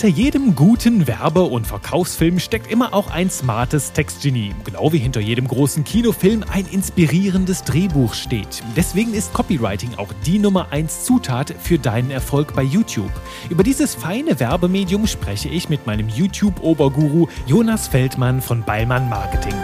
Hinter jedem guten Werbe- und Verkaufsfilm steckt immer auch ein smartes Textgenie. Genau wie hinter jedem großen Kinofilm ein inspirierendes Drehbuch steht. Deswegen ist Copywriting auch die Nummer 1 Zutat für deinen Erfolg bei YouTube. Über dieses feine Werbemedium spreche ich mit meinem YouTube-Oberguru Jonas Feldmann von Ballmann Marketing.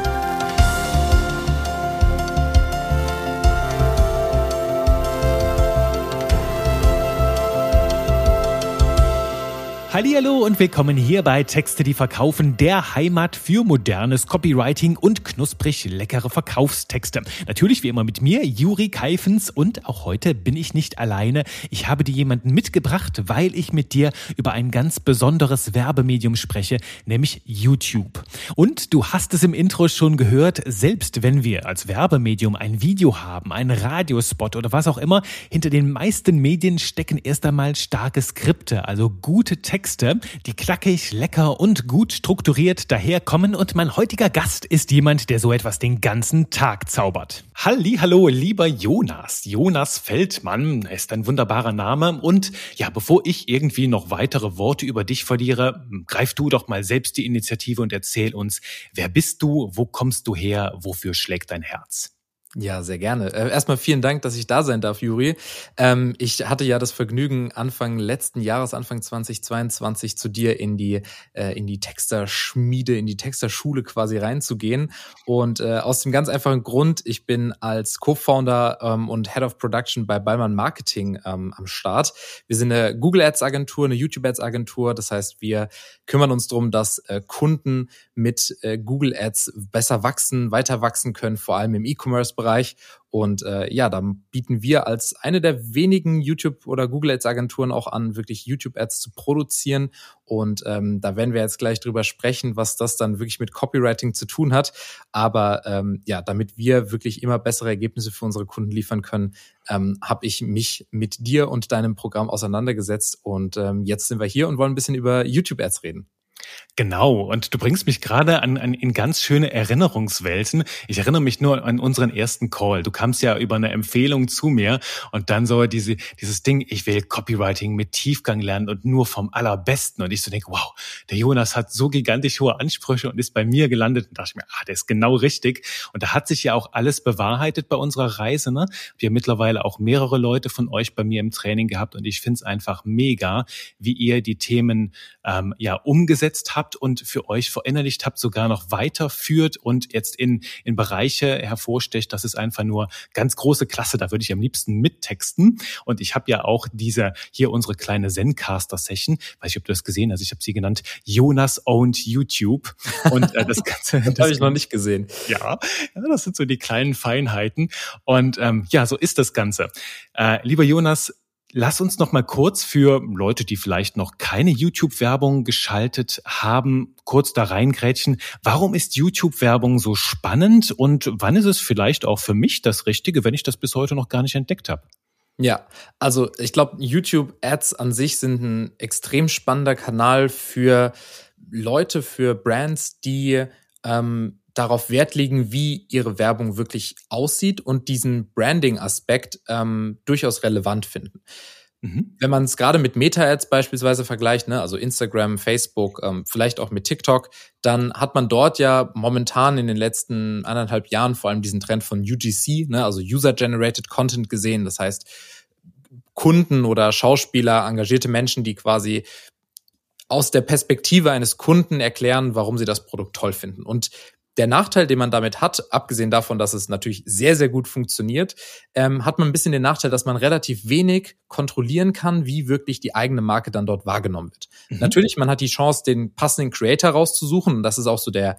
Hallo und willkommen hier bei Texte, die verkaufen, der Heimat für modernes Copywriting und knusprig leckere Verkaufstexte. Natürlich wie immer mit mir, Juri Keifens und auch heute bin ich nicht alleine. Ich habe dir jemanden mitgebracht, weil ich mit dir über ein ganz besonderes Werbemedium spreche, nämlich YouTube. Und du hast es im Intro schon gehört, selbst wenn wir als Werbemedium ein Video haben, einen Radiospot oder was auch immer, hinter den meisten Medien stecken erst einmal starke Skripte, also gute Texte Texte, die knackig, lecker und gut strukturiert daherkommen und mein heutiger Gast ist jemand, der so etwas den ganzen Tag zaubert. Halli, hallo, lieber Jonas. Jonas Feldmann ist ein wunderbarer Name und ja, bevor ich irgendwie noch weitere Worte über dich verliere, greif du doch mal selbst die Initiative und erzähl uns, wer bist du, wo kommst du her, wofür schlägt dein Herz? Ja, sehr gerne. Äh, erstmal vielen Dank, dass ich da sein darf, Juri. Ähm, ich hatte ja das Vergnügen, Anfang letzten Jahres, Anfang 2022, zu dir in die, äh, in die Texterschmiede, in die Texterschule quasi reinzugehen. Und äh, aus dem ganz einfachen Grund, ich bin als Co-Founder ähm, und Head of Production bei Ballmann Marketing ähm, am Start. Wir sind eine Google Ads Agentur, eine YouTube Ads Agentur. Das heißt, wir kümmern uns darum, dass Kunden mit Google Ads besser wachsen, weiter wachsen können, vor allem im E-Commerce-Bereich Bereich. Und äh, ja, da bieten wir als eine der wenigen YouTube- oder Google Ads-Agenturen auch an, wirklich YouTube-Ads zu produzieren. Und ähm, da werden wir jetzt gleich drüber sprechen, was das dann wirklich mit Copywriting zu tun hat. Aber ähm, ja, damit wir wirklich immer bessere Ergebnisse für unsere Kunden liefern können, ähm, habe ich mich mit dir und deinem Programm auseinandergesetzt. Und ähm, jetzt sind wir hier und wollen ein bisschen über YouTube-Ads reden. Genau, und du bringst mich gerade an, an in ganz schöne Erinnerungswelten. Ich erinnere mich nur an unseren ersten Call. Du kamst ja über eine Empfehlung zu mir und dann so diese, dieses Ding, ich will Copywriting mit Tiefgang lernen und nur vom Allerbesten. Und ich so denke, wow, der Jonas hat so gigantisch hohe Ansprüche und ist bei mir gelandet. Und dachte ich mir, ah, der ist genau richtig. Und da hat sich ja auch alles bewahrheitet bei unserer Reise. Ne? Wir mittlerweile auch mehrere Leute von euch bei mir im Training gehabt und ich finde es einfach mega, wie ihr die Themen ähm, ja umgesetzt habt und für euch verinnerlicht habt, sogar noch weiterführt und jetzt in, in Bereiche hervorstecht. Das ist einfach nur ganz große Klasse. Da würde ich am liebsten mittexten. Und ich habe ja auch diese hier unsere kleine Zencaster-Session. Weiß ich, ob du das gesehen hast. Ich habe sie genannt Jonas owned YouTube. Und äh, das Ganze. das habe ich noch nicht gesehen. Ja, ja, das sind so die kleinen Feinheiten. Und ähm, ja, so ist das Ganze. Äh, lieber Jonas, Lass uns noch mal kurz für Leute, die vielleicht noch keine YouTube-Werbung geschaltet haben, kurz da reingrätschen. Warum ist YouTube-Werbung so spannend und wann ist es vielleicht auch für mich das Richtige, wenn ich das bis heute noch gar nicht entdeckt habe? Ja, also ich glaube, YouTube-Ads an sich sind ein extrem spannender Kanal für Leute, für Brands, die ähm, darauf Wert legen, wie ihre Werbung wirklich aussieht und diesen Branding-Aspekt ähm, durchaus relevant finden. Mhm. Wenn man es gerade mit Meta-Ads beispielsweise vergleicht, ne, also Instagram, Facebook, ähm, vielleicht auch mit TikTok, dann hat man dort ja momentan in den letzten anderthalb Jahren vor allem diesen Trend von UGC, ne, also User-Generated Content gesehen. Das heißt, Kunden oder Schauspieler, engagierte Menschen, die quasi aus der Perspektive eines Kunden erklären, warum sie das Produkt toll finden. Und der Nachteil, den man damit hat, abgesehen davon, dass es natürlich sehr, sehr gut funktioniert, ähm, hat man ein bisschen den Nachteil, dass man relativ wenig kontrollieren kann, wie wirklich die eigene Marke dann dort wahrgenommen wird. Mhm. Natürlich, man hat die Chance, den passenden Creator rauszusuchen und das ist auch so der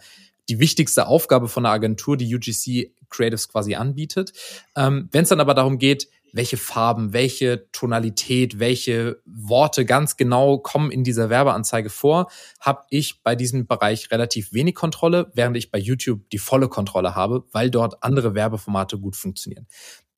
die wichtigste Aufgabe von einer Agentur, die UGC Creatives quasi anbietet. Ähm, Wenn es dann aber darum geht, welche Farben, welche Tonalität, welche Worte ganz genau kommen in dieser Werbeanzeige vor, habe ich bei diesem Bereich relativ wenig Kontrolle, während ich bei YouTube die volle Kontrolle habe, weil dort andere Werbeformate gut funktionieren.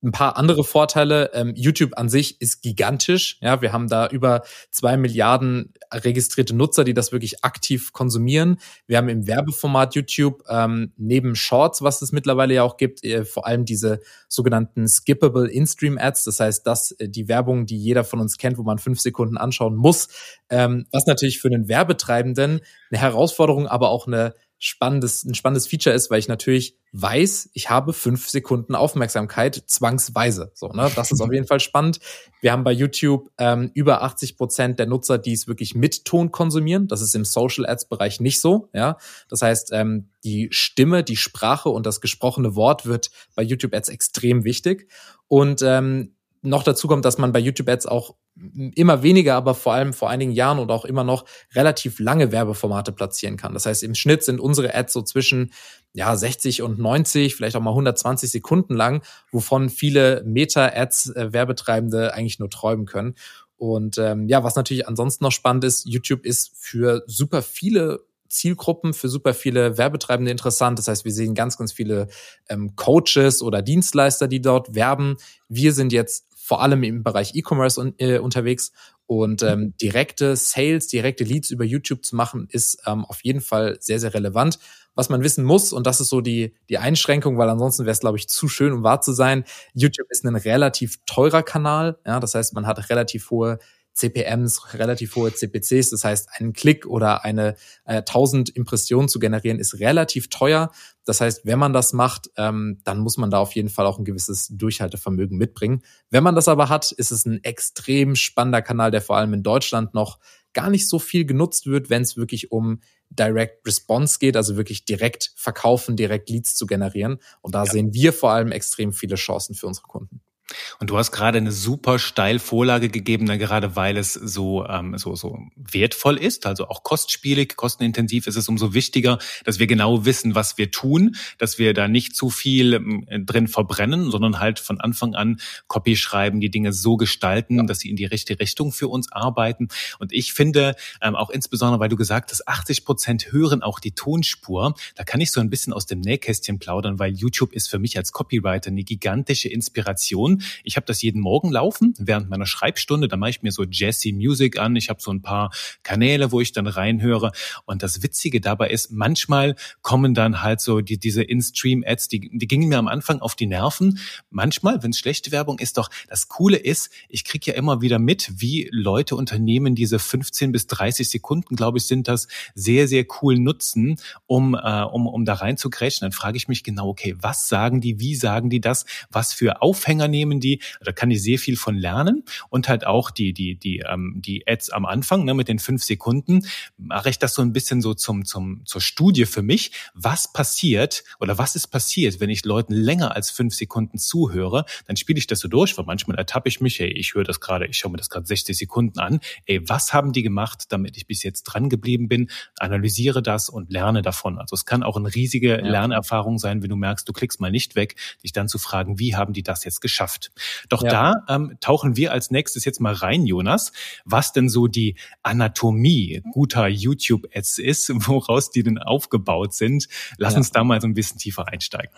Ein paar andere Vorteile. Ähm, YouTube an sich ist gigantisch. Ja, wir haben da über zwei Milliarden registrierte Nutzer, die das wirklich aktiv konsumieren. Wir haben im Werbeformat YouTube ähm, neben Shorts, was es mittlerweile ja auch gibt, äh, vor allem diese sogenannten skippable In-Stream Ads. Das heißt, dass äh, die Werbung, die jeder von uns kennt, wo man fünf Sekunden anschauen muss, ähm, was natürlich für den Werbetreibenden eine Herausforderung, aber auch eine spannendes, ein spannendes Feature ist, weil ich natürlich weiß, ich habe fünf Sekunden Aufmerksamkeit zwangsweise. So, ne? Das ist auf jeden Fall spannend. Wir haben bei YouTube ähm, über 80 Prozent der Nutzer, die es wirklich mit Ton konsumieren. Das ist im Social Ads Bereich nicht so. Ja, das heißt, ähm, die Stimme, die Sprache und das gesprochene Wort wird bei YouTube Ads extrem wichtig. Und ähm, noch dazu kommt, dass man bei YouTube Ads auch immer weniger, aber vor allem vor einigen Jahren und auch immer noch relativ lange Werbeformate platzieren kann. Das heißt, im Schnitt sind unsere Ads so zwischen ja 60 und 90, vielleicht auch mal 120 Sekunden lang, wovon viele Meta-Ads äh, Werbetreibende eigentlich nur träumen können. Und ähm, ja, was natürlich ansonsten noch spannend ist, YouTube ist für super viele Zielgruppen für super viele Werbetreibende interessant. Das heißt, wir sehen ganz, ganz viele ähm, Coaches oder Dienstleister, die dort werben. Wir sind jetzt vor allem im Bereich E-Commerce un äh, unterwegs und ähm, direkte Sales, direkte Leads über YouTube zu machen, ist ähm, auf jeden Fall sehr, sehr relevant. Was man wissen muss, und das ist so die, die Einschränkung, weil ansonsten wäre es, glaube ich, zu schön, um wahr zu sein. YouTube ist ein relativ teurer Kanal. Ja, das heißt, man hat relativ hohe CPMs, relativ hohe CPCs. Das heißt, einen Klick oder eine äh, 1000 Impressionen zu generieren ist relativ teuer. Das heißt, wenn man das macht, ähm, dann muss man da auf jeden Fall auch ein gewisses Durchhaltevermögen mitbringen. Wenn man das aber hat, ist es ein extrem spannender Kanal, der vor allem in Deutschland noch gar nicht so viel genutzt wird, wenn es wirklich um Direct Response geht, also wirklich direkt verkaufen, direkt Leads zu generieren. Und da ja. sehen wir vor allem extrem viele Chancen für unsere Kunden. Und du hast gerade eine super steil Vorlage gegeben, dann gerade weil es so, ähm, so, so wertvoll ist, also auch kostspielig, kostenintensiv ist es umso wichtiger, dass wir genau wissen, was wir tun, dass wir da nicht zu viel ähm, drin verbrennen, sondern halt von Anfang an Copy schreiben, die Dinge so gestalten, ja. dass sie in die richtige Richtung für uns arbeiten. Und ich finde, ähm, auch insbesondere, weil du gesagt hast, 80 Prozent hören auch die Tonspur, da kann ich so ein bisschen aus dem Nähkästchen plaudern, weil YouTube ist für mich als Copywriter eine gigantische Inspiration ich habe das jeden Morgen laufen während meiner Schreibstunde. Da mache ich mir so Jazzy Music an. Ich habe so ein paar Kanäle, wo ich dann reinhöre. Und das Witzige dabei ist, manchmal kommen dann halt so die, diese In-Stream-Ads, die, die gingen mir am Anfang auf die Nerven. Manchmal, wenn es schlechte Werbung ist, doch das Coole ist, ich kriege ja immer wieder mit, wie Leute, Unternehmen diese 15 bis 30 Sekunden, glaube ich, sind das, sehr, sehr cool nutzen, um, äh, um, um da reinzugrätschen. Dann frage ich mich genau, okay, was sagen die, wie sagen die das, was für Aufhänger nehmen nehmen die, da kann ich sehr viel von lernen und halt auch die, die, die, ähm, die Ads am Anfang, ne, mit den fünf Sekunden, mache ich das so ein bisschen so zum, zum, zur Studie für mich. Was passiert oder was ist passiert, wenn ich Leuten länger als fünf Sekunden zuhöre, dann spiele ich das so durch, weil manchmal ertappe ich mich, hey, ich höre das gerade, ich schaue mir das gerade 60 Sekunden an, ey, was haben die gemacht, damit ich bis jetzt dran geblieben bin, analysiere das und lerne davon. Also es kann auch eine riesige ja. Lernerfahrung sein, wenn du merkst, du klickst mal nicht weg, dich dann zu fragen, wie haben die das jetzt geschafft? Zukunft. Doch ja. da ähm, tauchen wir als nächstes jetzt mal rein, Jonas, was denn so die Anatomie guter YouTube-Ads ist, woraus die denn aufgebaut sind. Lass ja. uns da mal so ein bisschen tiefer einsteigen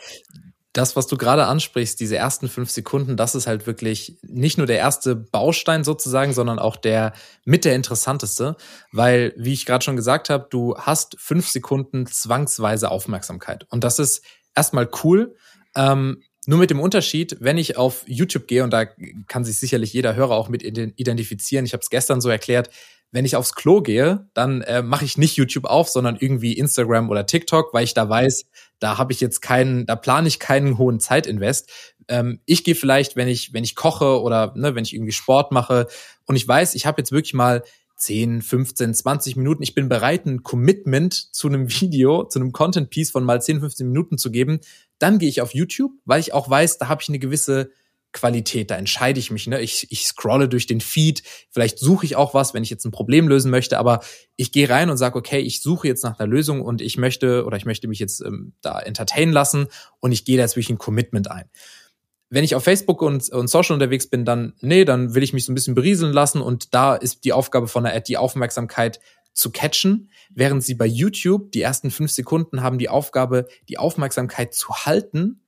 das, was du gerade ansprichst, diese ersten fünf Sekunden, das ist halt wirklich nicht nur der erste Baustein sozusagen, sondern auch der mit der interessanteste, weil, wie ich gerade schon gesagt habe, du hast fünf Sekunden zwangsweise Aufmerksamkeit. Und das ist erstmal cool. Ähm, nur mit dem Unterschied, wenn ich auf YouTube gehe, und da kann sich sicherlich jeder Hörer auch mit identifizieren, ich habe es gestern so erklärt, wenn ich aufs Klo gehe, dann äh, mache ich nicht YouTube auf, sondern irgendwie Instagram oder TikTok, weil ich da weiß, da habe ich jetzt keinen, da plane ich keinen hohen Zeitinvest. Ähm, ich gehe vielleicht, wenn ich, wenn ich koche oder ne, wenn ich irgendwie Sport mache und ich weiß, ich habe jetzt wirklich mal 10, 15, 20 Minuten. Ich bin bereit, ein Commitment zu einem Video, zu einem Content Piece von mal 10, 15 Minuten zu geben. Dann gehe ich auf YouTube, weil ich auch weiß, da habe ich eine gewisse Qualität, da entscheide ich mich. Ne? Ich, ich scrolle durch den Feed, vielleicht suche ich auch was, wenn ich jetzt ein Problem lösen möchte, aber ich gehe rein und sage, okay, ich suche jetzt nach einer Lösung und ich möchte oder ich möchte mich jetzt ähm, da entertainen lassen und ich gehe da jetzt wirklich ein Commitment ein wenn ich auf Facebook und, und Social unterwegs bin, dann, nee, dann will ich mich so ein bisschen berieseln lassen und da ist die Aufgabe von der Ad, die Aufmerksamkeit zu catchen, während sie bei YouTube die ersten fünf Sekunden haben die Aufgabe, die Aufmerksamkeit zu halten,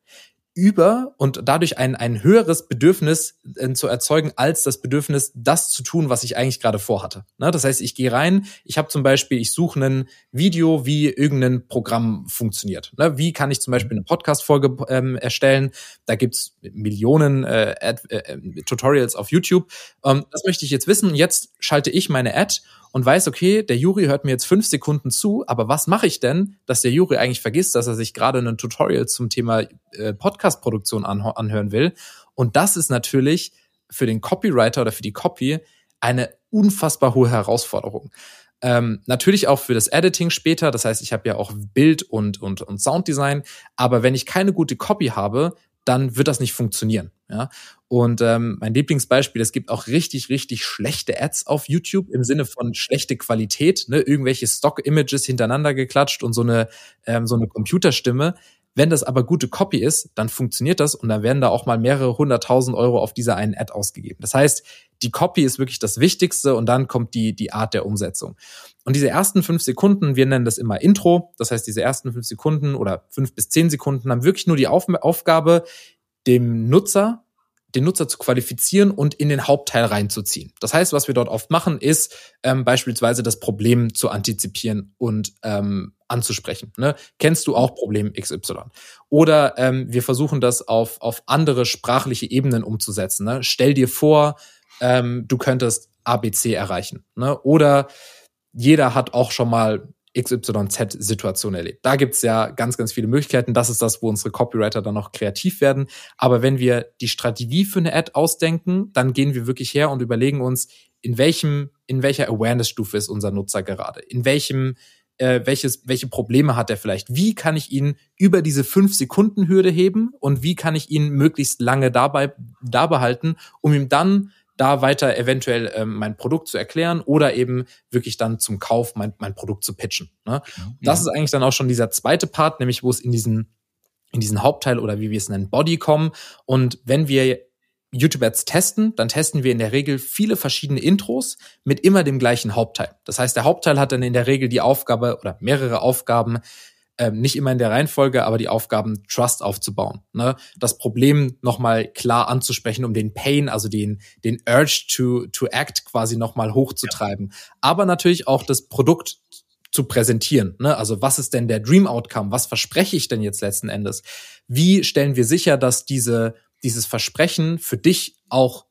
über und dadurch ein, ein höheres Bedürfnis äh, zu erzeugen als das Bedürfnis, das zu tun, was ich eigentlich gerade vorhatte. Ne? Das heißt, ich gehe rein, ich habe zum Beispiel, ich suche ein Video, wie irgendein Programm funktioniert. Ne? Wie kann ich zum Beispiel eine Podcast-Folge ähm, erstellen? Da gibt's Millionen äh, Ad, äh, Tutorials auf YouTube. Ähm, das möchte ich jetzt wissen. Jetzt schalte ich meine Ad und weiß, okay, der Juri hört mir jetzt fünf Sekunden zu, aber was mache ich denn, dass der Juri eigentlich vergisst, dass er sich gerade ein Tutorial zum Thema äh, Podcast-Produktion anhören will? Und das ist natürlich für den Copywriter oder für die Copy eine unfassbar hohe Herausforderung. Ähm, natürlich auch für das Editing später. Das heißt, ich habe ja auch Bild und, und, und Sounddesign. Aber wenn ich keine gute Copy habe, dann wird das nicht funktionieren. Ja? Und ähm, mein Lieblingsbeispiel, es gibt auch richtig, richtig schlechte Ads auf YouTube im Sinne von schlechte Qualität, ne? irgendwelche Stock-Images hintereinander geklatscht und so eine, ähm, so eine Computerstimme. Wenn das aber gute Copy ist, dann funktioniert das und dann werden da auch mal mehrere hunderttausend Euro auf dieser einen Ad ausgegeben. Das heißt, die Copy ist wirklich das Wichtigste und dann kommt die, die Art der Umsetzung. Und diese ersten fünf Sekunden, wir nennen das immer Intro, das heißt, diese ersten fünf Sekunden oder fünf bis zehn Sekunden haben wirklich nur die Auf Aufgabe, dem Nutzer den Nutzer zu qualifizieren und in den Hauptteil reinzuziehen. Das heißt, was wir dort oft machen, ist ähm, beispielsweise das Problem zu antizipieren und ähm, anzusprechen. Ne? Kennst du auch Problem XY? Oder ähm, wir versuchen das auf, auf andere sprachliche Ebenen umzusetzen. Ne? Stell dir vor, ähm, du könntest ABC erreichen. Ne? Oder jeder hat auch schon mal XYZ-Situation erlebt. Da gibt's ja ganz, ganz viele Möglichkeiten. Das ist das, wo unsere Copywriter dann noch kreativ werden. Aber wenn wir die Strategie für eine Ad ausdenken, dann gehen wir wirklich her und überlegen uns, in welchem, in welcher Awareness-Stufe ist unser Nutzer gerade? In welchem, äh, welches, welche Probleme hat er vielleicht? Wie kann ich ihn über diese fünf Sekunden Hürde heben und wie kann ich ihn möglichst lange dabei, da behalten, um ihm dann da weiter eventuell ähm, mein Produkt zu erklären oder eben wirklich dann zum Kauf mein, mein Produkt zu pitchen. Ne? Mhm. Das ist eigentlich dann auch schon dieser zweite Part, nämlich wo es in diesen, in diesen Hauptteil oder wie wir es nennen, Body kommen. Und wenn wir YouTube Ads testen, dann testen wir in der Regel viele verschiedene Intros mit immer dem gleichen Hauptteil. Das heißt, der Hauptteil hat dann in der Regel die Aufgabe oder mehrere Aufgaben, ähm, nicht immer in der Reihenfolge, aber die Aufgaben Trust aufzubauen. Ne? Das Problem nochmal klar anzusprechen, um den Pain, also den, den Urge to, to act quasi nochmal hochzutreiben. Ja. Aber natürlich auch das Produkt zu präsentieren. Ne? Also was ist denn der Dream Outcome? Was verspreche ich denn jetzt letzten Endes? Wie stellen wir sicher, dass diese, dieses Versprechen für dich auch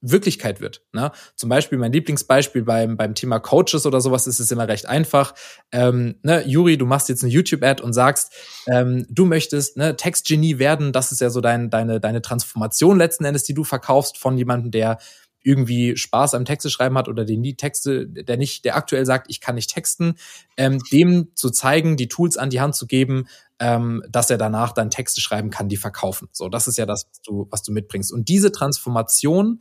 Wirklichkeit wird. Ne? Zum Beispiel mein Lieblingsbeispiel beim, beim Thema Coaches oder sowas ist es immer recht einfach. Ähm, ne, Juri, du machst jetzt eine YouTube-Ad und sagst, ähm, du möchtest ne, Textgenie werden. Das ist ja so dein, deine, deine Transformation letzten Endes, die du verkaufst von jemandem, der irgendwie Spaß am Texte schreiben hat oder den die Texte, der nicht, der aktuell sagt, ich kann nicht texten, ähm, dem zu zeigen, die Tools an die Hand zu geben, ähm, dass er danach dann Texte schreiben kann, die verkaufen. So, das ist ja das, was du, was du mitbringst. Und diese Transformation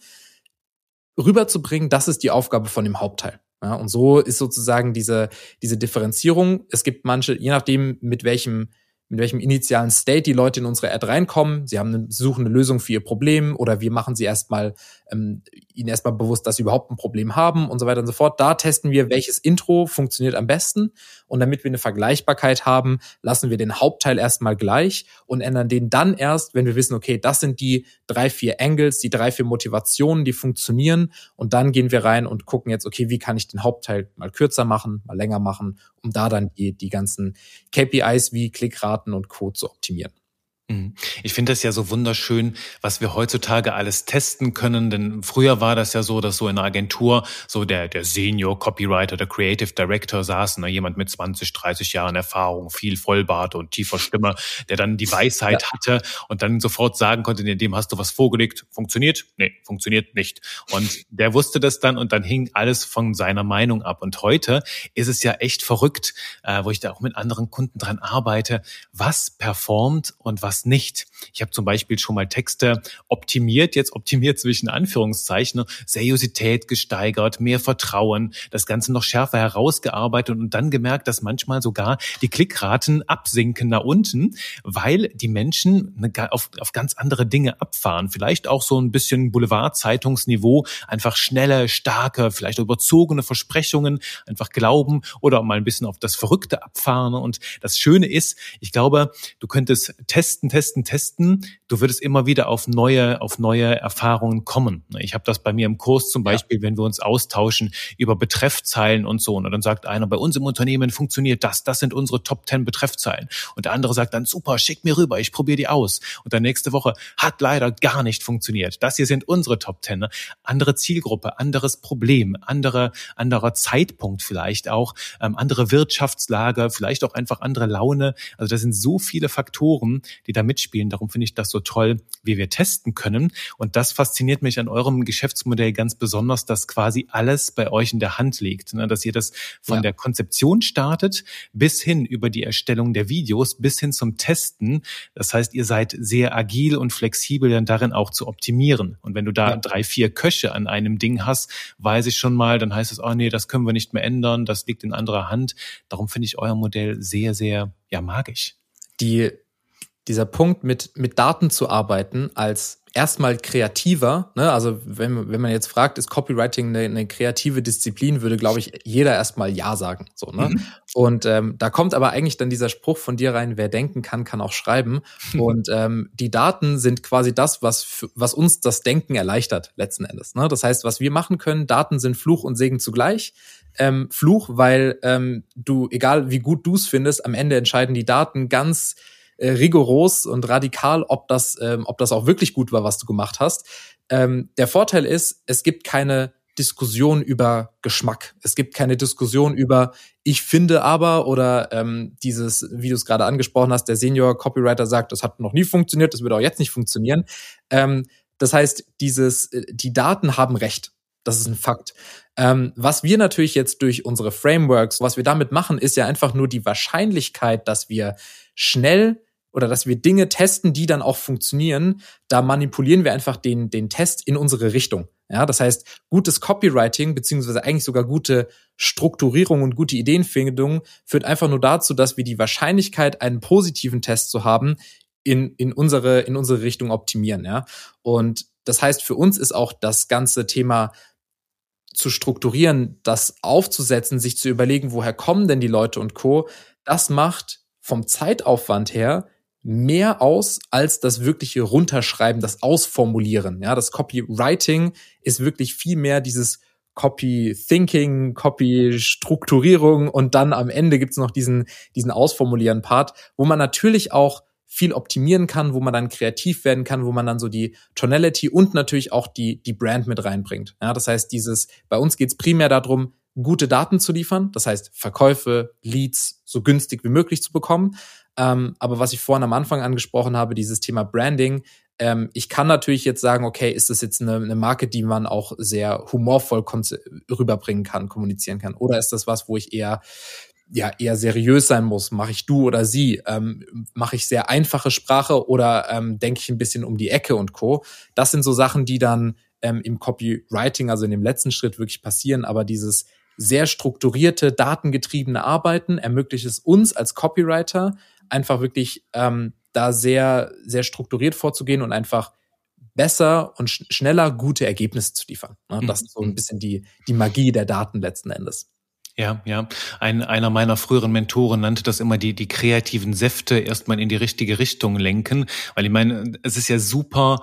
rüberzubringen, das ist die Aufgabe von dem Hauptteil. Ja, und so ist sozusagen diese, diese Differenzierung. Es gibt manche, je nachdem, mit welchem mit welchem initialen State die Leute in unsere Ad reinkommen. Sie haben eine, suchen eine Lösung für ihr Problem oder wir machen sie erstmal, ähm, ihnen erstmal bewusst, dass sie überhaupt ein Problem haben und so weiter und so fort. Da testen wir, welches Intro funktioniert am besten. Und damit wir eine Vergleichbarkeit haben, lassen wir den Hauptteil erstmal gleich und ändern den dann erst, wenn wir wissen, okay, das sind die drei, vier Angles, die drei, vier Motivationen, die funktionieren. Und dann gehen wir rein und gucken jetzt, okay, wie kann ich den Hauptteil mal kürzer machen, mal länger machen, um da dann die, die ganzen KPIs wie Klickraten und Code zu optimieren. Mhm. Ich finde das ja so wunderschön, was wir heutzutage alles testen können, denn früher war das ja so, dass so in einer Agentur so der, der Senior Copywriter, der Creative Director saß, ne, jemand mit 20, 30 Jahren Erfahrung, viel Vollbart und tiefer Stimme, der dann die Weisheit ja. hatte und dann sofort sagen konnte, in dem hast du was vorgelegt, funktioniert? Nee, funktioniert nicht. Und der wusste das dann und dann hing alles von seiner Meinung ab. Und heute ist es ja echt verrückt, äh, wo ich da auch mit anderen Kunden dran arbeite, was performt und was nicht. Ich habe zum Beispiel schon mal Texte optimiert, jetzt optimiert zwischen Anführungszeichen, Seriosität gesteigert, mehr Vertrauen, das Ganze noch schärfer herausgearbeitet und dann gemerkt, dass manchmal sogar die Klickraten absinken nach unten, weil die Menschen auf, auf ganz andere Dinge abfahren. Vielleicht auch so ein bisschen Boulevard-Zeitungsniveau, einfach schnelle, starke, vielleicht überzogene Versprechungen, einfach glauben oder mal ein bisschen auf das Verrückte abfahren. Und das Schöne ist, ich glaube, du könntest testen testen, testen, testen. Du würdest immer wieder auf neue, auf neue Erfahrungen kommen. Ich habe das bei mir im Kurs zum Beispiel, ja. wenn wir uns austauschen über Betreffzeilen und so. Und dann sagt einer, bei uns im Unternehmen funktioniert das, das sind unsere Top 10 Betreffzeilen. Und der andere sagt dann, super, schick mir rüber, ich probiere die aus. Und dann nächste Woche hat leider gar nicht funktioniert. Das hier sind unsere Top 10. Ne? Andere Zielgruppe, anderes Problem, andere, anderer Zeitpunkt vielleicht auch, ähm, andere Wirtschaftslage, vielleicht auch einfach andere Laune. Also das sind so viele Faktoren, die da mitspielen. Darum finde ich das so toll, wie wir testen können. Und das fasziniert mich an eurem Geschäftsmodell ganz besonders, dass quasi alles bei euch in der Hand liegt. Ne? Dass ihr das von ja. der Konzeption startet bis hin über die Erstellung der Videos bis hin zum Testen. Das heißt, ihr seid sehr agil und flexibel dann darin auch zu optimieren. Und wenn du da ja. drei, vier Köche an einem Ding hast, weiß ich schon mal, dann heißt es, oh nee, das können wir nicht mehr ändern, das liegt in anderer Hand. Darum finde ich euer Modell sehr, sehr, ja, magisch. Die, dieser Punkt mit, mit Daten zu arbeiten als erstmal kreativer, ne? also wenn, wenn man jetzt fragt, ist Copywriting eine, eine kreative Disziplin, würde, glaube ich, jeder erstmal Ja sagen. So, ne? Mhm. Und ähm, da kommt aber eigentlich dann dieser Spruch von dir rein, wer denken kann, kann auch schreiben. Und ähm, die Daten sind quasi das, was, was uns das Denken erleichtert, letzten Endes. Ne? Das heißt, was wir machen können, Daten sind Fluch und Segen zugleich. Ähm, Fluch, weil ähm, du, egal wie gut du es findest, am Ende entscheiden die Daten ganz äh, rigoros und radikal, ob das, ähm, ob das auch wirklich gut war, was du gemacht hast. Ähm, der Vorteil ist, es gibt keine Diskussion über Geschmack. Es gibt keine Diskussion über ich finde aber oder ähm, dieses, wie du es gerade angesprochen hast, der Senior Copywriter sagt, das hat noch nie funktioniert, das wird auch jetzt nicht funktionieren. Ähm, das heißt, dieses, äh, die Daten haben Recht. Das ist ein Fakt. Ähm, was wir natürlich jetzt durch unsere Frameworks, was wir damit machen, ist ja einfach nur die Wahrscheinlichkeit, dass wir schnell oder dass wir Dinge testen, die dann auch funktionieren, da manipulieren wir einfach den, den Test in unsere Richtung. Ja, das heißt, gutes Copywriting, beziehungsweise eigentlich sogar gute Strukturierung und gute Ideenfindung führt einfach nur dazu, dass wir die Wahrscheinlichkeit, einen positiven Test zu haben, in, in unsere, in unsere Richtung optimieren, ja. Und das heißt, für uns ist auch das ganze Thema zu strukturieren, das aufzusetzen, sich zu überlegen, woher kommen denn die Leute und Co., das macht vom Zeitaufwand her mehr aus als das wirkliche Runterschreiben, das Ausformulieren. Ja, das Copywriting ist wirklich viel mehr dieses Copy Thinking, Copy Strukturierung und dann am Ende gibt's noch diesen, diesen Ausformulieren Part, wo man natürlich auch viel optimieren kann, wo man dann kreativ werden kann, wo man dann so die Tonality und natürlich auch die, die Brand mit reinbringt. Ja, das heißt, dieses, bei uns geht's primär darum, gute Daten zu liefern, das heißt Verkäufe, Leads so günstig wie möglich zu bekommen, ähm, aber was ich vorhin am Anfang angesprochen habe, dieses Thema Branding, ähm, ich kann natürlich jetzt sagen, okay, ist das jetzt eine, eine Marke, die man auch sehr humorvoll rüberbringen kann, kommunizieren kann? Oder ist das was, wo ich eher ja eher seriös sein muss. Mache ich du oder sie? Ähm, Mache ich sehr einfache Sprache oder ähm, denke ich ein bisschen um die Ecke und co. Das sind so Sachen, die dann ähm, im Copywriting, also in dem letzten Schritt wirklich passieren. Aber dieses sehr strukturierte, datengetriebene Arbeiten ermöglicht es uns als Copywriter einfach wirklich ähm, da sehr, sehr strukturiert vorzugehen und einfach besser und sch schneller gute Ergebnisse zu liefern. Ne? Das ist so ein mhm. bisschen die, die Magie der Daten letzten Endes. Ja, ja. Ein, einer meiner früheren Mentoren nannte das immer die, die kreativen Säfte erstmal in die richtige Richtung lenken. Weil ich meine, es ist ja super,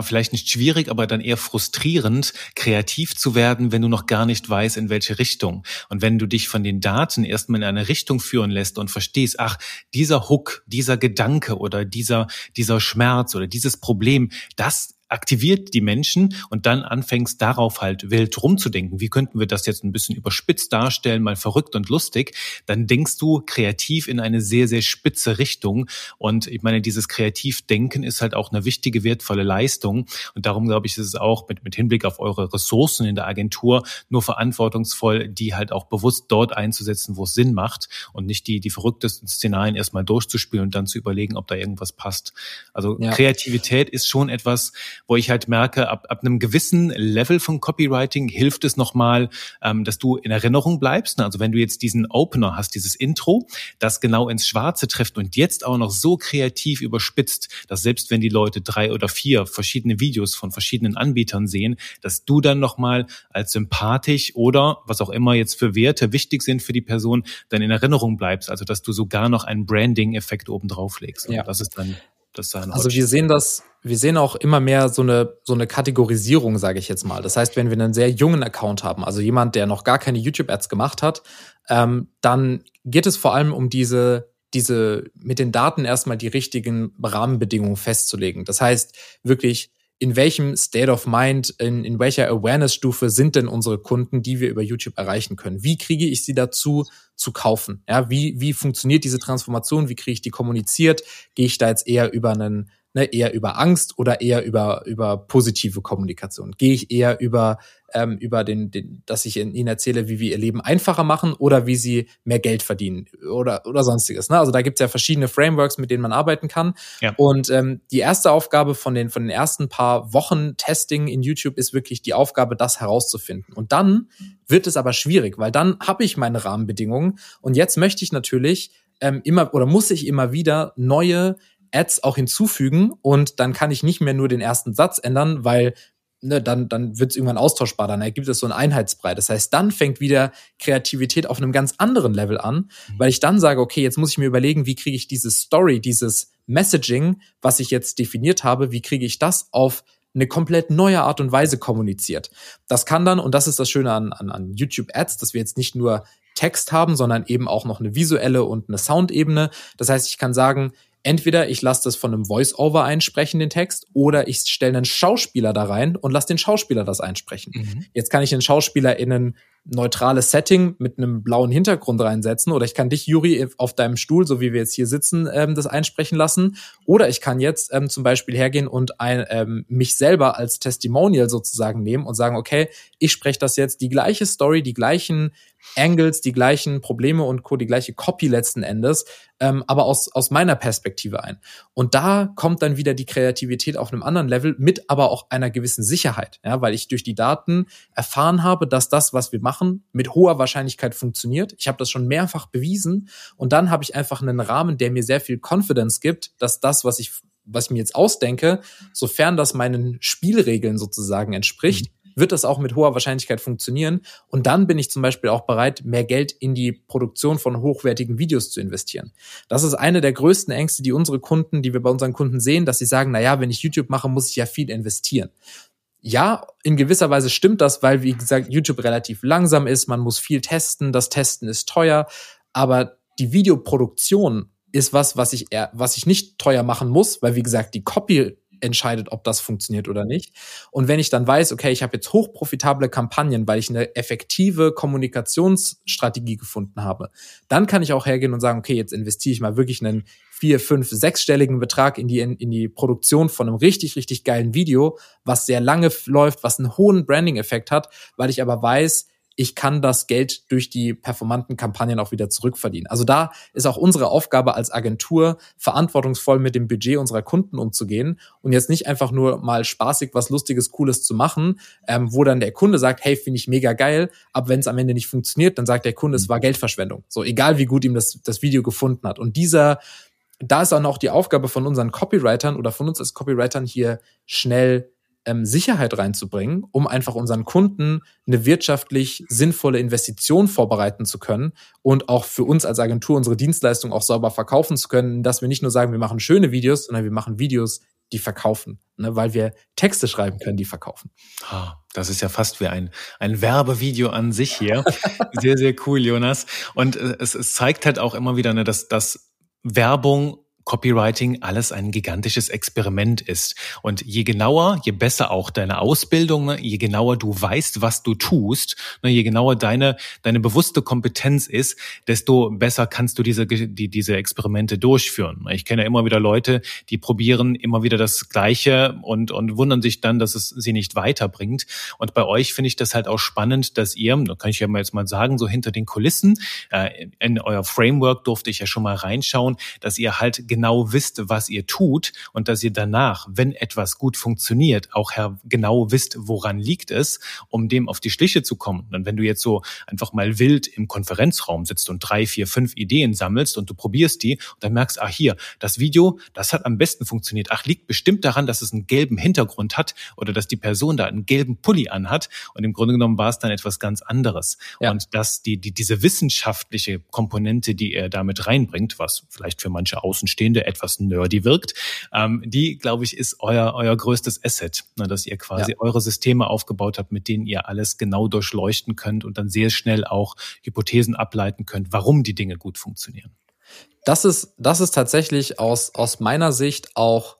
vielleicht nicht schwierig, aber dann eher frustrierend, kreativ zu werden, wenn du noch gar nicht weißt, in welche Richtung. Und wenn du dich von den Daten erstmal in eine Richtung führen lässt und verstehst, ach, dieser Hook, dieser Gedanke oder dieser, dieser Schmerz oder dieses Problem, das aktiviert die Menschen und dann anfängst darauf halt wild rumzudenken, wie könnten wir das jetzt ein bisschen überspitzt darstellen, mal verrückt und lustig, dann denkst du kreativ in eine sehr, sehr spitze Richtung. Und ich meine, dieses Kreativdenken ist halt auch eine wichtige, wertvolle Leistung. Und darum glaube ich, ist es auch mit, mit Hinblick auf eure Ressourcen in der Agentur nur verantwortungsvoll, die halt auch bewusst dort einzusetzen, wo es Sinn macht und nicht die, die verrücktesten Szenarien erstmal durchzuspielen und dann zu überlegen, ob da irgendwas passt. Also ja. Kreativität ist schon etwas, wo ich halt merke, ab, ab einem gewissen Level von Copywriting hilft es nochmal, ähm, dass du in Erinnerung bleibst. Ne? Also wenn du jetzt diesen Opener hast, dieses Intro, das genau ins Schwarze trifft und jetzt auch noch so kreativ überspitzt, dass selbst wenn die Leute drei oder vier verschiedene Videos von verschiedenen Anbietern sehen, dass du dann nochmal als sympathisch oder was auch immer jetzt für Werte wichtig sind für die Person, dann in Erinnerung bleibst. Also dass du sogar noch einen Branding-Effekt oben drauf legst. Ja. das ist dann das sein. Also wir sehen das, wir sehen auch immer mehr so eine so eine Kategorisierung, sage ich jetzt mal. Das heißt, wenn wir einen sehr jungen Account haben, also jemand, der noch gar keine YouTube-Ads gemacht hat, ähm, dann geht es vor allem um diese diese mit den Daten erstmal die richtigen Rahmenbedingungen festzulegen. Das heißt wirklich in welchem State of Mind, in, in welcher Awareness-Stufe sind denn unsere Kunden, die wir über YouTube erreichen können? Wie kriege ich sie dazu, zu kaufen? Ja, wie, wie funktioniert diese Transformation? Wie kriege ich die kommuniziert? Gehe ich da jetzt eher über einen, ne, eher über Angst oder eher über, über positive Kommunikation? Gehe ich eher über ähm, über den, den, dass ich ihnen erzähle, wie wir ihr Leben einfacher machen oder wie sie mehr Geld verdienen oder, oder sonstiges. Ne? Also da gibt es ja verschiedene Frameworks, mit denen man arbeiten kann. Ja. Und ähm, die erste Aufgabe von den, von den ersten paar Wochen Testing in YouTube ist wirklich die Aufgabe, das herauszufinden. Und dann wird es aber schwierig, weil dann habe ich meine Rahmenbedingungen und jetzt möchte ich natürlich ähm, immer oder muss ich immer wieder neue Ads auch hinzufügen und dann kann ich nicht mehr nur den ersten Satz ändern, weil ne, dann, dann wird es irgendwann austauschbar, dann ergibt es so einen Einheitsbrei. Das heißt, dann fängt wieder Kreativität auf einem ganz anderen Level an, mhm. weil ich dann sage, okay, jetzt muss ich mir überlegen, wie kriege ich diese Story, dieses Messaging, was ich jetzt definiert habe, wie kriege ich das auf eine komplett neue Art und Weise kommuniziert. Das kann dann, und das ist das Schöne an, an, an YouTube-Ads, dass wir jetzt nicht nur Text haben, sondern eben auch noch eine visuelle und eine Soundebene. Das heißt, ich kann sagen, entweder ich lasse das von einem Voice-Over einsprechen, den Text, oder ich stelle einen Schauspieler da rein und lasse den Schauspieler das einsprechen. Mhm. Jetzt kann ich den Schauspieler in ein neutrales Setting mit einem blauen Hintergrund reinsetzen, oder ich kann dich, Juri, auf deinem Stuhl, so wie wir jetzt hier sitzen, ähm, das einsprechen lassen, oder ich kann jetzt ähm, zum Beispiel hergehen und ein, ähm, mich selber als Testimonial sozusagen nehmen und sagen, okay, ich spreche das jetzt, die gleiche Story, die gleichen Angles, die gleichen Probleme und Co., die gleiche Copy letzten Endes, ähm, aber aus, aus meiner Perspektive ein. Und da kommt dann wieder die Kreativität auf einem anderen Level mit aber auch einer gewissen Sicherheit, ja, weil ich durch die Daten erfahren habe, dass das, was wir machen, mit hoher Wahrscheinlichkeit funktioniert. Ich habe das schon mehrfach bewiesen und dann habe ich einfach einen Rahmen, der mir sehr viel Confidence gibt, dass das, was ich was ich mir jetzt ausdenke, sofern das meinen Spielregeln sozusagen entspricht, mhm wird das auch mit hoher Wahrscheinlichkeit funktionieren. Und dann bin ich zum Beispiel auch bereit, mehr Geld in die Produktion von hochwertigen Videos zu investieren. Das ist eine der größten Ängste, die unsere Kunden, die wir bei unseren Kunden sehen, dass sie sagen, na ja, wenn ich YouTube mache, muss ich ja viel investieren. Ja, in gewisser Weise stimmt das, weil, wie gesagt, YouTube relativ langsam ist, man muss viel testen, das Testen ist teuer, aber die Videoproduktion ist was, was ich eher, was ich nicht teuer machen muss, weil wie gesagt, die Copy entscheidet, ob das funktioniert oder nicht. Und wenn ich dann weiß, okay, ich habe jetzt hochprofitable Kampagnen, weil ich eine effektive Kommunikationsstrategie gefunden habe, dann kann ich auch hergehen und sagen, okay, jetzt investiere ich mal wirklich einen vier, fünf, sechsstelligen Betrag in die, in, in die Produktion von einem richtig, richtig geilen Video, was sehr lange läuft, was einen hohen Branding-Effekt hat, weil ich aber weiß, ich kann das Geld durch die performanten Kampagnen auch wieder zurückverdienen. Also da ist auch unsere Aufgabe als Agentur, verantwortungsvoll mit dem Budget unserer Kunden umzugehen und jetzt nicht einfach nur mal spaßig was Lustiges, Cooles zu machen, ähm, wo dann der Kunde sagt, hey, finde ich mega geil, aber wenn es am Ende nicht funktioniert, dann sagt der Kunde, es war Geldverschwendung. So, egal wie gut ihm das, das Video gefunden hat. Und dieser, da ist dann auch die Aufgabe von unseren Copywritern oder von uns als Copywritern hier schnell ähm, Sicherheit reinzubringen, um einfach unseren Kunden eine wirtschaftlich sinnvolle Investition vorbereiten zu können und auch für uns als Agentur unsere Dienstleistung auch sauber verkaufen zu können, dass wir nicht nur sagen, wir machen schöne Videos, sondern wir machen Videos, die verkaufen, ne, weil wir Texte schreiben können, die verkaufen. Das ist ja fast wie ein, ein Werbevideo an sich hier. sehr, sehr cool, Jonas. Und äh, es, es zeigt halt auch immer wieder, ne, dass, dass Werbung Copywriting alles ein gigantisches Experiment ist. Und je genauer, je besser auch deine Ausbildung, ne, je genauer du weißt, was du tust, ne, je genauer deine, deine bewusste Kompetenz ist, desto besser kannst du diese, die, diese Experimente durchführen. Ich kenne immer wieder Leute, die probieren immer wieder das Gleiche und, und wundern sich dann, dass es sie nicht weiterbringt. Und bei euch finde ich das halt auch spannend, dass ihr, da kann ich ja mal jetzt mal sagen, so hinter den Kulissen, äh, in euer Framework durfte ich ja schon mal reinschauen, dass ihr halt genau wisst, was ihr tut und dass ihr danach, wenn etwas gut funktioniert, auch genau wisst, woran liegt es, um dem auf die Schliche zu kommen. Und wenn du jetzt so einfach mal wild im Konferenzraum sitzt und drei, vier, fünf Ideen sammelst und du probierst die und dann merkst, ach hier, das Video, das hat am besten funktioniert. Ach, liegt bestimmt daran, dass es einen gelben Hintergrund hat oder dass die Person da einen gelben Pulli anhat. Und im Grunde genommen war es dann etwas ganz anderes. Ja. Und dass die, die, diese wissenschaftliche Komponente, die er damit reinbringt, was vielleicht für manche Außenstehende etwas nerdy wirkt, ähm, die, glaube ich, ist euer, euer größtes Asset, ne, dass ihr quasi ja. eure Systeme aufgebaut habt, mit denen ihr alles genau durchleuchten könnt und dann sehr schnell auch Hypothesen ableiten könnt, warum die Dinge gut funktionieren. Das ist, das ist tatsächlich aus, aus meiner Sicht auch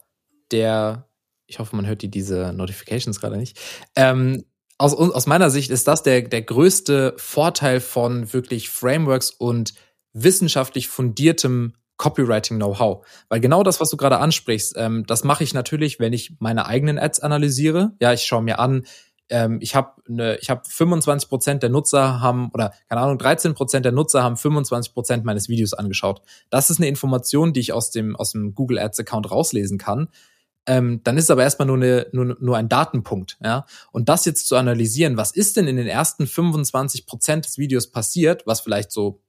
der, ich hoffe, man hört die diese Notifications gerade nicht. Ähm, aus, aus meiner Sicht ist das der, der größte Vorteil von wirklich Frameworks und wissenschaftlich fundiertem Copywriting-Know-how. Weil genau das, was du gerade ansprichst, ähm, das mache ich natürlich, wenn ich meine eigenen Ads analysiere. Ja, ich schaue mir an, ähm, ich habe ne, ich habe 25 Prozent der Nutzer haben oder keine Ahnung 13 Prozent der Nutzer haben 25 Prozent meines Videos angeschaut. Das ist eine Information, die ich aus dem aus dem Google Ads Account rauslesen kann. Ähm, dann ist es aber erstmal nur, eine, nur, nur ein Datenpunkt. Ja? Und das jetzt zu analysieren, was ist denn in den ersten 25 Prozent des Videos passiert, was vielleicht so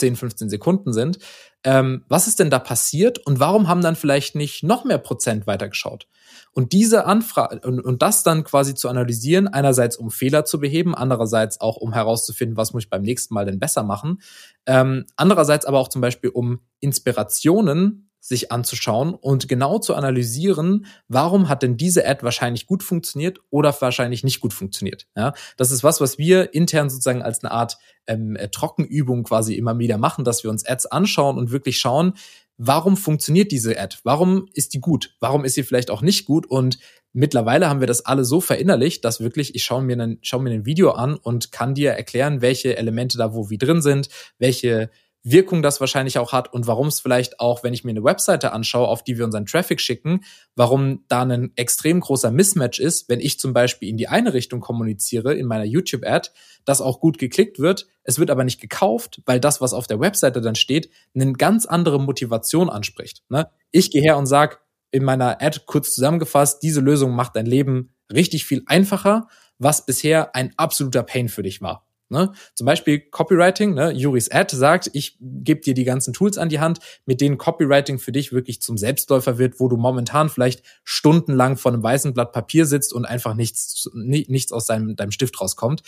10, 15 Sekunden sind, ähm, was ist denn da passiert und warum haben dann vielleicht nicht noch mehr Prozent weitergeschaut? Und diese Anfrage und, und das dann quasi zu analysieren, einerseits um Fehler zu beheben, andererseits auch um herauszufinden, was muss ich beim nächsten Mal denn besser machen, ähm, andererseits aber auch zum Beispiel um Inspirationen sich anzuschauen und genau zu analysieren, warum hat denn diese Ad wahrscheinlich gut funktioniert oder wahrscheinlich nicht gut funktioniert. Ja, das ist was, was wir intern sozusagen als eine Art ähm, äh, Trockenübung quasi immer wieder machen, dass wir uns Ads anschauen und wirklich schauen, warum funktioniert diese Ad? Warum ist die gut? Warum ist sie vielleicht auch nicht gut? Und mittlerweile haben wir das alle so verinnerlicht, dass wirklich ich schaue mir ein, schaue mir ein Video an und kann dir erklären, welche Elemente da wo wie drin sind, welche Wirkung das wahrscheinlich auch hat und warum es vielleicht auch, wenn ich mir eine Webseite anschaue, auf die wir unseren Traffic schicken, warum da ein extrem großer Mismatch ist, wenn ich zum Beispiel in die eine Richtung kommuniziere in meiner YouTube-Ad, das auch gut geklickt wird, es wird aber nicht gekauft, weil das, was auf der Webseite dann steht, eine ganz andere Motivation anspricht. Ne? Ich gehe her und sage in meiner Ad kurz zusammengefasst, diese Lösung macht dein Leben richtig viel einfacher, was bisher ein absoluter Pain für dich war. Ne? Zum Beispiel Copywriting, ne? Juris Ad sagt, ich gebe dir die ganzen Tools an die Hand, mit denen Copywriting für dich wirklich zum Selbstläufer wird, wo du momentan vielleicht stundenlang vor einem weißen Blatt Papier sitzt und einfach nichts, nichts aus deinem, deinem Stift rauskommt.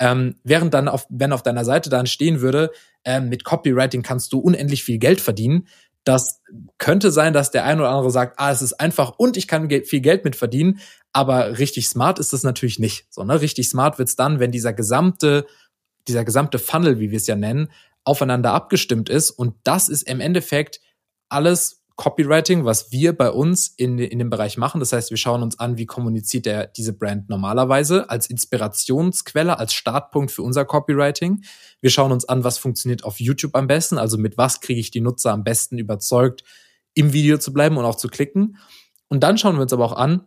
Ähm, während dann, auf, wenn auf deiner Seite dann stehen würde, ähm, mit Copywriting kannst du unendlich viel Geld verdienen, das könnte sein, dass der ein oder andere sagt, ah, es ist einfach und ich kann viel Geld mit verdienen, aber richtig smart ist das natürlich nicht. So, ne? Richtig smart wird's dann, wenn dieser gesamte dieser gesamte Funnel, wie wir es ja nennen, aufeinander abgestimmt ist. Und das ist im Endeffekt alles Copywriting, was wir bei uns in, in dem Bereich machen. Das heißt, wir schauen uns an, wie kommuniziert der, diese Brand normalerweise als Inspirationsquelle, als Startpunkt für unser Copywriting. Wir schauen uns an, was funktioniert auf YouTube am besten, also mit was kriege ich die Nutzer am besten überzeugt, im Video zu bleiben und auch zu klicken. Und dann schauen wir uns aber auch an,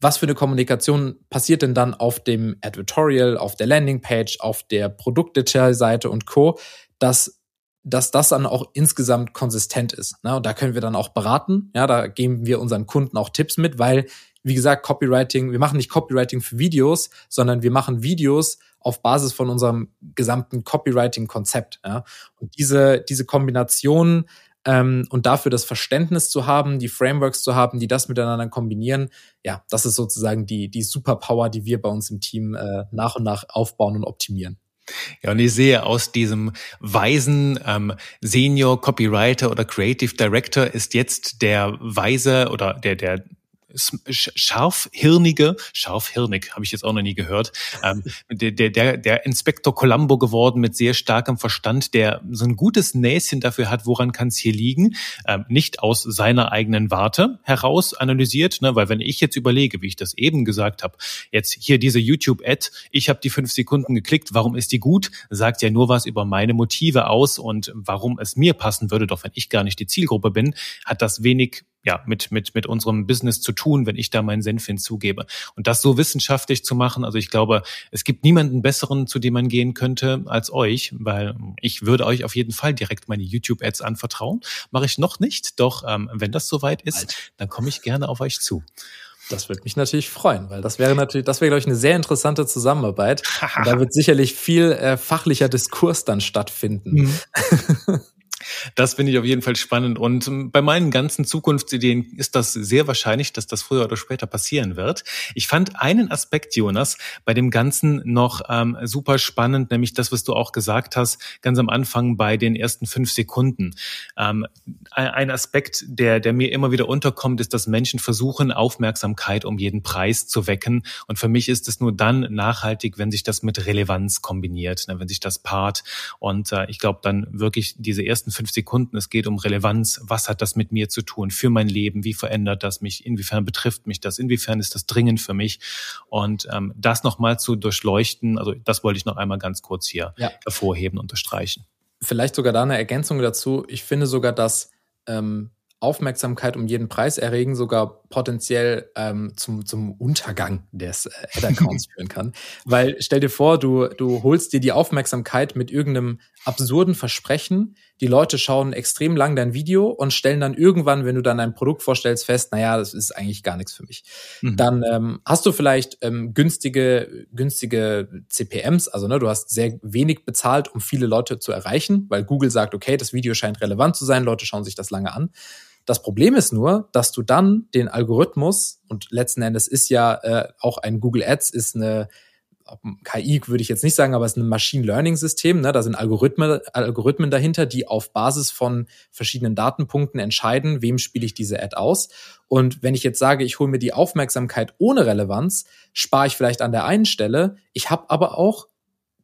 was für eine Kommunikation passiert denn dann auf dem Advertorial, auf der Landingpage, auf der Produktdetailseite und Co., dass dass das dann auch insgesamt konsistent ist. Ne? Und da können wir dann auch beraten. Ja, da geben wir unseren Kunden auch Tipps mit, weil, wie gesagt, Copywriting, wir machen nicht Copywriting für Videos, sondern wir machen Videos auf Basis von unserem gesamten Copywriting-Konzept. Ja? Und diese, diese Kombination ähm, und dafür das Verständnis zu haben, die Frameworks zu haben, die das miteinander kombinieren, ja, das ist sozusagen die, die Superpower, die wir bei uns im Team äh, nach und nach aufbauen und optimieren. Ja, und ich sehe aus diesem weisen ähm, Senior Copywriter oder Creative Director ist jetzt der weise oder der der scharfhirnige, scharfhirnig, habe ich jetzt auch noch nie gehört, ähm, der, der, der Inspektor Columbo geworden mit sehr starkem Verstand, der so ein gutes Näschen dafür hat, woran kann es hier liegen, ähm, nicht aus seiner eigenen Warte heraus analysiert, ne, weil wenn ich jetzt überlege, wie ich das eben gesagt habe, jetzt hier diese YouTube-Ad, ich habe die fünf Sekunden geklickt, warum ist die gut, sagt ja nur was über meine Motive aus und warum es mir passen würde, doch wenn ich gar nicht die Zielgruppe bin, hat das wenig ja, mit, mit, mit unserem Business zu tun, wenn ich da meinen Senf hinzugebe. Und das so wissenschaftlich zu machen, also ich glaube, es gibt niemanden besseren, zu dem man gehen könnte als euch, weil ich würde euch auf jeden Fall direkt meine YouTube-Ads anvertrauen. Mache ich noch nicht, doch ähm, wenn das soweit ist, Alt. dann komme ich gerne auf euch zu. Das würde mich natürlich freuen, weil das wäre natürlich, das wäre, glaube ich, eine sehr interessante Zusammenarbeit. Und da wird sicherlich viel äh, fachlicher Diskurs dann stattfinden. Mhm. Das finde ich auf jeden Fall spannend. Und ähm, bei meinen ganzen Zukunftsideen ist das sehr wahrscheinlich, dass das früher oder später passieren wird. Ich fand einen Aspekt, Jonas, bei dem Ganzen noch ähm, super spannend, nämlich das, was du auch gesagt hast, ganz am Anfang bei den ersten fünf Sekunden. Ähm, ein Aspekt, der, der mir immer wieder unterkommt, ist, dass Menschen versuchen, Aufmerksamkeit um jeden Preis zu wecken. Und für mich ist es nur dann nachhaltig, wenn sich das mit Relevanz kombiniert, ne, wenn sich das paart. Und äh, ich glaube, dann wirklich diese ersten fünf Sekunden. Es geht um Relevanz. Was hat das mit mir zu tun für mein Leben? Wie verändert das mich? Inwiefern betrifft mich das? Inwiefern ist das dringend für mich? Und ähm, das nochmal zu durchleuchten, also das wollte ich noch einmal ganz kurz hier ja. hervorheben, unterstreichen. Vielleicht sogar da eine Ergänzung dazu. Ich finde sogar, dass ähm, Aufmerksamkeit um jeden Preis erregen, sogar potenziell ähm, zum, zum Untergang des äh, Ad-Accounts führen kann. Weil stell dir vor, du, du holst dir die Aufmerksamkeit mit irgendeinem absurden Versprechen. Die Leute schauen extrem lang dein Video und stellen dann irgendwann, wenn du dann ein Produkt vorstellst, fest, naja, das ist eigentlich gar nichts für mich. Mhm. Dann ähm, hast du vielleicht ähm, günstige, günstige CPMs, also ne, du hast sehr wenig bezahlt, um viele Leute zu erreichen, weil Google sagt, okay, das Video scheint relevant zu sein, Leute schauen sich das lange an. Das Problem ist nur, dass du dann den Algorithmus und letzten Endes ist ja äh, auch ein Google Ads ist eine KI würde ich jetzt nicht sagen, aber es ist ein Machine Learning System. Ne? Da sind Algorithmen, Algorithmen dahinter, die auf Basis von verschiedenen Datenpunkten entscheiden, wem spiele ich diese Ad aus. Und wenn ich jetzt sage, ich hole mir die Aufmerksamkeit ohne Relevanz, spare ich vielleicht an der einen Stelle. Ich habe aber auch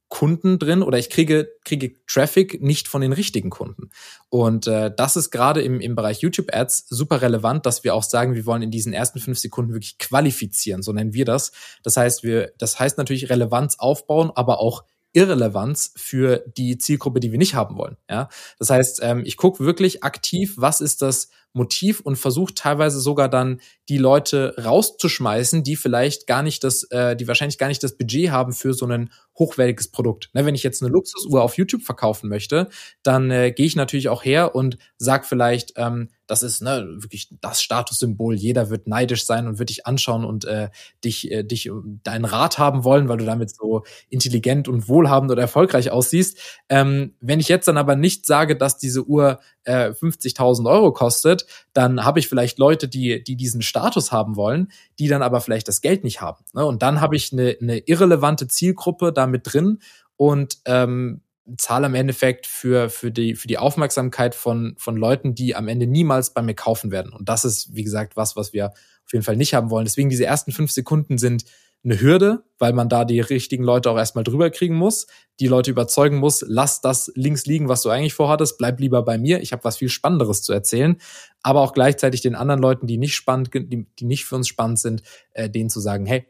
Kunden drin oder ich kriege, kriege Traffic nicht von den richtigen Kunden. Und äh, das ist gerade im, im Bereich YouTube-Ads super relevant, dass wir auch sagen, wir wollen in diesen ersten fünf Sekunden wirklich qualifizieren, so nennen wir das. Das heißt, wir, das heißt natürlich Relevanz aufbauen, aber auch Irrelevanz für die Zielgruppe, die wir nicht haben wollen. Ja, das heißt, ähm, ich gucke wirklich aktiv, was ist das Motiv und versuche teilweise sogar dann die Leute rauszuschmeißen, die vielleicht gar nicht das, äh, die wahrscheinlich gar nicht das Budget haben für so ein hochwertiges Produkt. Ne, wenn ich jetzt eine Luxusuhr auf YouTube verkaufen möchte, dann äh, gehe ich natürlich auch her und sag vielleicht, ähm, das ist ne, wirklich das Statussymbol. Jeder wird neidisch sein und wird dich anschauen und äh, dich, äh, dich deinen Rat haben wollen, weil du damit so intelligent und wohlhabend oder erfolgreich aussiehst. Ähm, wenn ich jetzt dann aber nicht sage, dass diese Uhr äh, 50.000 Euro kostet, dann habe ich vielleicht Leute, die, die diesen Status haben wollen, die dann aber vielleicht das Geld nicht haben. Ne? Und dann habe ich eine, eine irrelevante Zielgruppe da mit drin und ähm, zahle im Endeffekt für, für, die, für die Aufmerksamkeit von, von Leuten, die am Ende niemals bei mir kaufen werden. Und das ist, wie gesagt, was, was wir auf jeden Fall nicht haben wollen. Deswegen diese ersten fünf Sekunden sind eine Hürde, weil man da die richtigen Leute auch erstmal drüber kriegen muss, die Leute überzeugen muss, lass das links liegen, was du eigentlich vorhattest, bleib lieber bei mir, ich habe was viel Spannenderes zu erzählen, aber auch gleichzeitig den anderen Leuten, die nicht spannend, die, die nicht für uns spannend sind, äh, denen zu sagen, hey,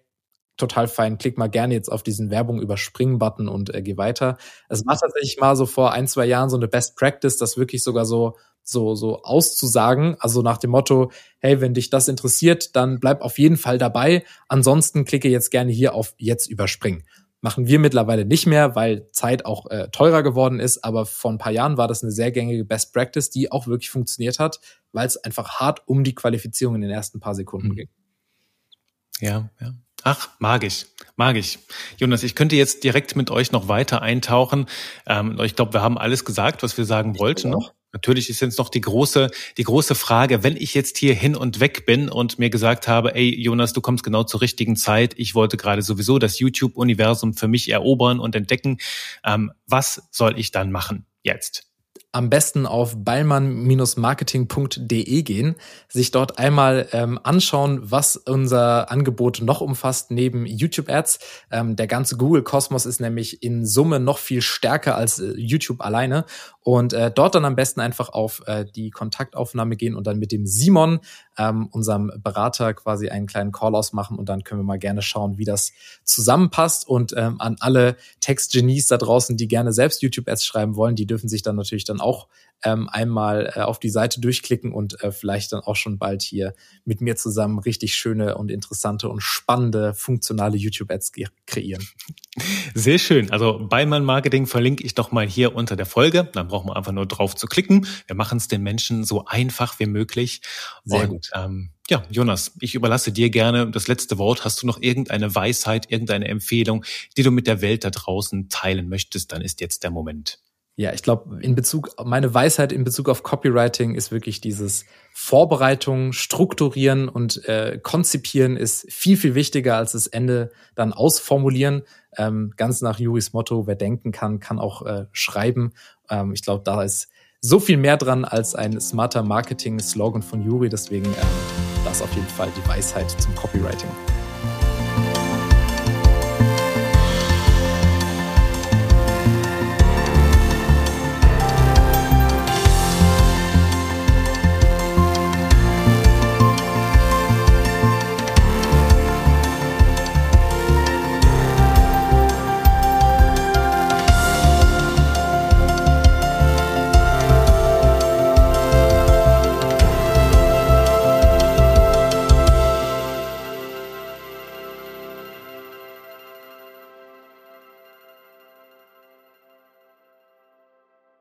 total fein. Klick mal gerne jetzt auf diesen Werbung überspringen-Button und äh, geh weiter. Es war tatsächlich mal so vor ein, zwei Jahren so eine Best Practice, das wirklich sogar so, so, so auszusagen. Also nach dem Motto, hey, wenn dich das interessiert, dann bleib auf jeden Fall dabei. Ansonsten klicke jetzt gerne hier auf jetzt überspringen. Machen wir mittlerweile nicht mehr, weil Zeit auch äh, teurer geworden ist. Aber vor ein paar Jahren war das eine sehr gängige Best Practice, die auch wirklich funktioniert hat, weil es einfach hart um die Qualifizierung in den ersten paar Sekunden mhm. ging. Ja, ja. Ach, mag ich, mag ich. Jonas, ich könnte jetzt direkt mit euch noch weiter eintauchen. Ähm, ich glaube, wir haben alles gesagt, was wir sagen wollten noch. Natürlich ist jetzt noch die große, die große Frage, wenn ich jetzt hier hin und weg bin und mir gesagt habe, ey Jonas, du kommst genau zur richtigen Zeit. Ich wollte gerade sowieso das YouTube-Universum für mich erobern und entdecken. Ähm, was soll ich dann machen jetzt? Am besten auf ballmann-marketing.de gehen, sich dort einmal ähm, anschauen, was unser Angebot noch umfasst neben YouTube-Ads. Ähm, der ganze Google-Kosmos ist nämlich in Summe noch viel stärker als äh, YouTube alleine. Und äh, dort dann am besten einfach auf äh, die Kontaktaufnahme gehen und dann mit dem Simon, ähm, unserem Berater, quasi einen kleinen Call ausmachen und dann können wir mal gerne schauen, wie das zusammenpasst. Und ähm, an alle Textgenies da draußen, die gerne selbst YouTube-Ads schreiben wollen, die dürfen sich dann natürlich dann auch ähm, einmal äh, auf die Seite durchklicken und äh, vielleicht dann auch schon bald hier mit mir zusammen richtig schöne und interessante und spannende, funktionale YouTube-Ads kreieren. Sehr schön. Also Beimann Marketing verlinke ich doch mal hier unter der Folge. Dann brauchen wir einfach nur drauf zu klicken. Wir machen es den Menschen so einfach wie möglich. Sehr und, gut. Ähm, ja, Jonas, ich überlasse dir gerne das letzte Wort. Hast du noch irgendeine Weisheit, irgendeine Empfehlung, die du mit der Welt da draußen teilen möchtest? Dann ist jetzt der Moment. Ja, ich glaube, in Bezug, meine Weisheit in Bezug auf Copywriting ist wirklich dieses Vorbereitung, Strukturieren und äh, Konzipieren ist viel, viel wichtiger als das Ende dann ausformulieren. Ähm, ganz nach Juris Motto, wer denken kann, kann auch äh, schreiben. Ähm, ich glaube, da ist so viel mehr dran als ein smarter Marketing-Slogan von Juri. Deswegen ähm, das auf jeden Fall die Weisheit zum Copywriting.